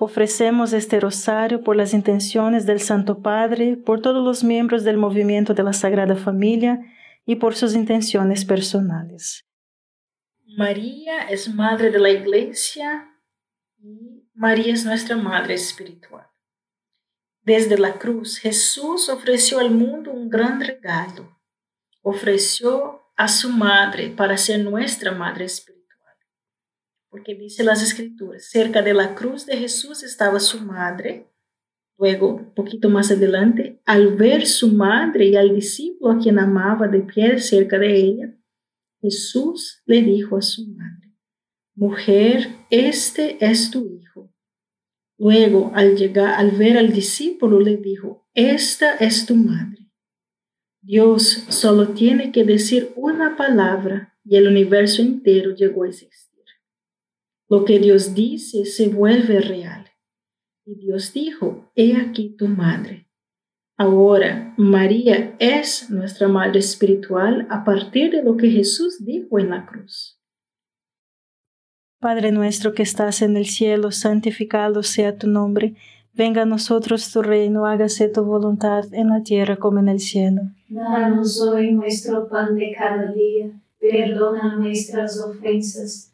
Ofrecemos este rosario por las intenciones del Santo Padre, por todos los miembros del movimiento de la Sagrada Familia y por sus intenciones personales. María es Madre de la Iglesia y María es nuestra Madre espiritual. Desde la cruz, Jesús ofreció al mundo un gran regalo. Ofreció a su Madre para ser nuestra Madre espiritual porque dice las escrituras, cerca de la cruz de Jesús estaba su madre. Luego, un poquito más adelante, al ver su madre y al discípulo a quien amaba de pie cerca de ella, Jesús le dijo a su madre, Mujer, este es tu hijo. Luego, al llegar, al ver al discípulo, le dijo, Esta es tu madre. Dios solo tiene que decir una palabra y el universo entero llegó a existir. Lo que Dios dice se vuelve real. Y Dios dijo, he aquí tu madre. Ahora, María es nuestra madre espiritual a partir de lo que Jesús dijo en la cruz. Padre nuestro que estás en el cielo, santificado sea tu nombre. Venga a nosotros tu reino, hágase tu voluntad en la tierra como en el cielo. Danos hoy nuestro pan de cada día, perdona nuestras ofensas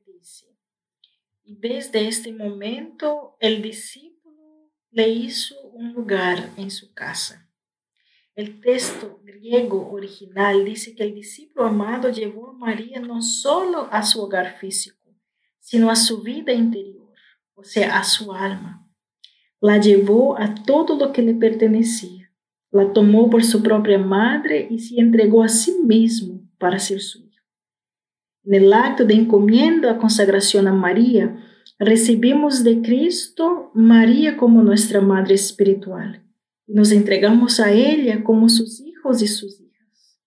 y desde este momento el discípulo le hizo un lugar en su casa. El texto griego original dice que el discípulo amado llevó a María no solo a su hogar físico, sino a su vida interior, o sea, a su alma. La llevó a todo lo que le pertenecía. La tomó por su propia madre y se entregó a sí mismo para ser su hijo. En el acto de encomienda a consagración a María, recibimos de Cristo María como nuestra madre espiritual y nos entregamos a ella como sus hijos y sus hijas.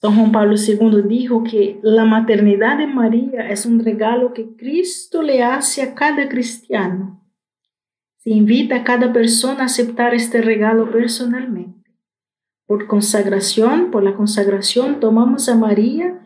San Juan Pablo II dijo que la maternidad de María es un regalo que Cristo le hace a cada cristiano. Se invita a cada persona a aceptar este regalo personalmente. Por consagración, por la consagración, tomamos a María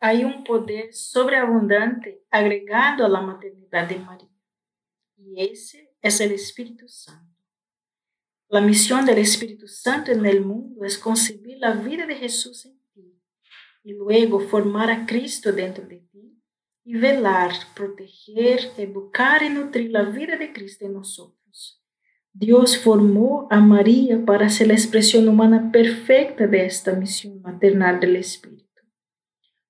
Hay un poder sobreabundante agregado a la maternidad de María, y ese es el Espíritu Santo. La misión del Espíritu Santo en el mundo es concebir la vida de Jesús en ti y luego formar a Cristo dentro de ti y velar, proteger, educar y nutrir la vida de Cristo en nosotros. Dios formó a María para ser la expresión humana perfecta de esta misión maternal del Espíritu.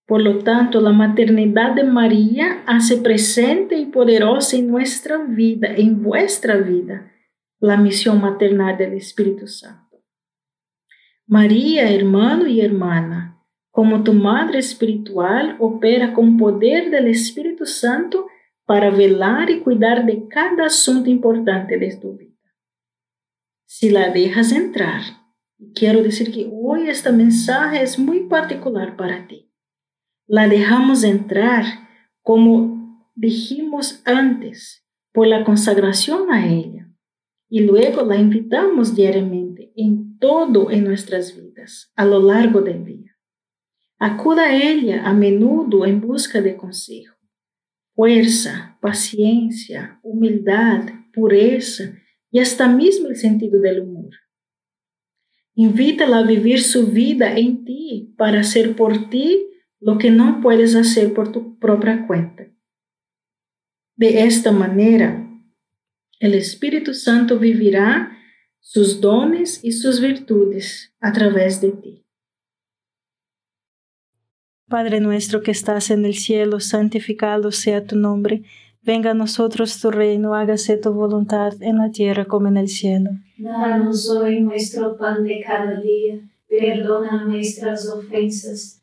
Por lo tanto, la maternidad de María hace presente y poderosa en nuestra vida, en vuestra vida, la misión maternal del Espíritu Santo. María, hermano y hermana, como tu madre espiritual, opera con poder del Espíritu Santo para velar y cuidar de cada asunto importante de tu vida. Si la dejas entrar, quiero decir que hoy este mensaje es muy particular para ti la dejamos entrar, como dijimos antes, por la consagración a ella. Y luego la invitamos diariamente en todo en nuestras vidas, a lo largo del día. Acuda a ella a menudo en busca de consejo, fuerza, paciencia, humildad, pureza y hasta mismo el sentido del humor. Invítala a vivir su vida en ti para ser por ti lo que no puedes hacer por tu propia cuenta. De esta manera, el Espíritu Santo vivirá sus dones y sus virtudes a través de ti. Padre nuestro que estás en el cielo, santificado sea tu nombre. Venga a nosotros tu reino, hágase tu voluntad en la tierra como en el cielo. Danos hoy nuestro pan de cada día, perdona nuestras ofensas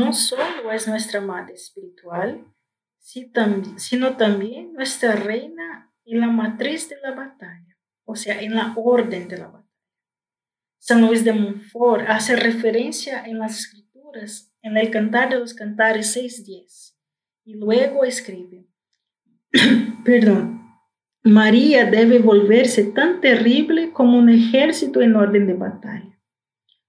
no solo es nuestra madre espiritual, sino también nuestra reina y la matriz de la batalla, o sea, en la orden de la batalla. San Luis de Montfort hace referencia en las escrituras, en el Cantar de los Cantares 6.10, y luego escribe, perdón, María debe volverse tan terrible como un ejército en orden de batalla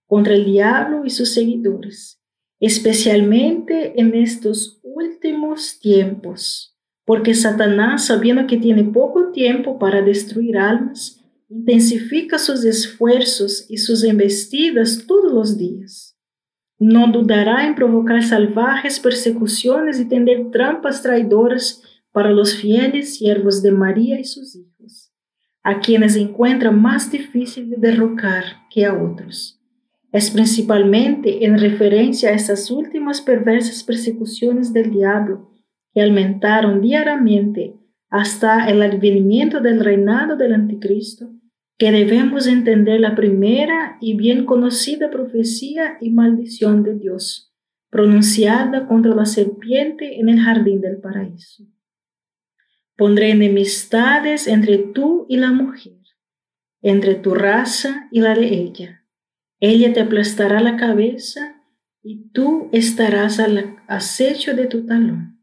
contra el diablo y sus seguidores, especialmente en estos últimos tiempos, porque Satanás, sabiendo que tiene poco tiempo para destruir almas, intensifica sus esfuerzos y sus embestidas todos los días. No dudará en provocar salvajes persecuciones y tender trampas traidoras para los fieles siervos de María y sus hijos, a quienes encuentra más difícil de derrocar que a otros. Es principalmente en referencia a estas últimas perversas persecuciones del diablo que aumentaron diariamente hasta el advenimiento del reinado del anticristo, que debemos entender la primera y bien conocida profecía y maldición de Dios, pronunciada contra la serpiente en el jardín del paraíso. Pondré enemistades entre tú y la mujer, entre tu raza y la de ella. Ella te aplastará la cabeza y tú estarás al acecho de tu talón.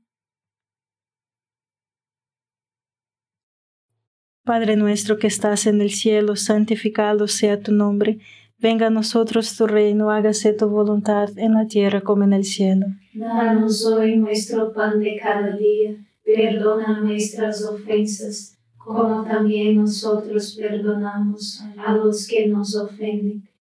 Padre nuestro que estás en el cielo, santificado sea tu nombre. Venga a nosotros tu reino, hágase tu voluntad en la tierra como en el cielo. Danos hoy nuestro pan de cada día perdona nuestras ofensas, como también nosotros perdonamos a los que nos ofenden,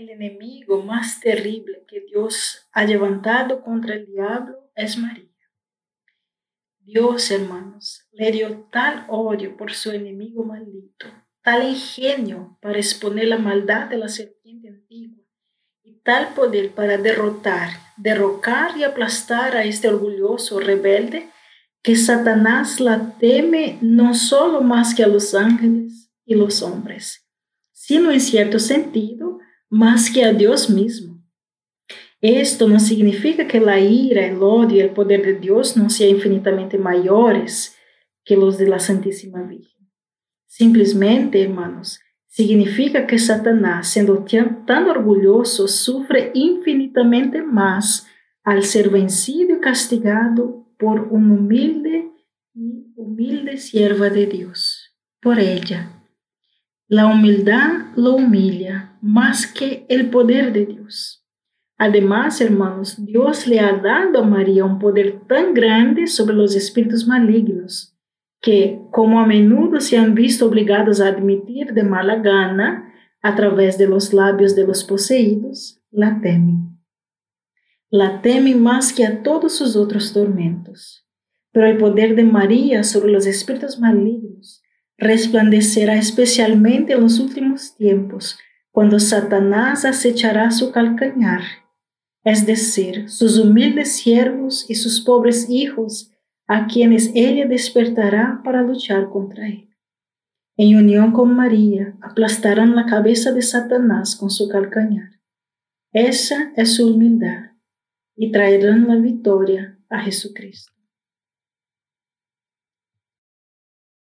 El enemigo más terrible que Dios ha levantado contra el diablo es María. Dios, hermanos, le dio tal odio por su enemigo maldito, tal ingenio para exponer la maldad de la serpiente antigua y tal poder para derrotar, derrocar y aplastar a este orgulloso rebelde que Satanás la teme no solo más que a los ángeles y los hombres, sino en cierto sentido más que a Dios mismo. Esto no significa que la ira, el odio y el poder de Dios no sean infinitamente mayores que los de la Santísima Virgen. Simplemente, hermanos, significa que Satanás, siendo tan orgulloso, sufre infinitamente más al ser vencido y castigado por un humilde y humilde sierva de Dios, por ella. La humildad lo humilla más que el poder de Dios. Además, hermanos, Dios le ha dado a María un poder tan grande sobre los espíritus malignos que, como a menudo se han visto obligados a admitir de mala gana a través de los labios de los poseídos, la temen. La temen más que a todos sus otros tormentos. Pero el poder de María sobre los espíritus malignos resplandecerá especialmente en los últimos tiempos, cuando Satanás acechará su calcañar es decir, sus humildes siervos y sus pobres hijos, a quienes ella despertará para luchar contra él. En unión con María, aplastarán la cabeza de Satanás con su calcañar. Esa es su humildad, y traerán la victoria a Jesucristo.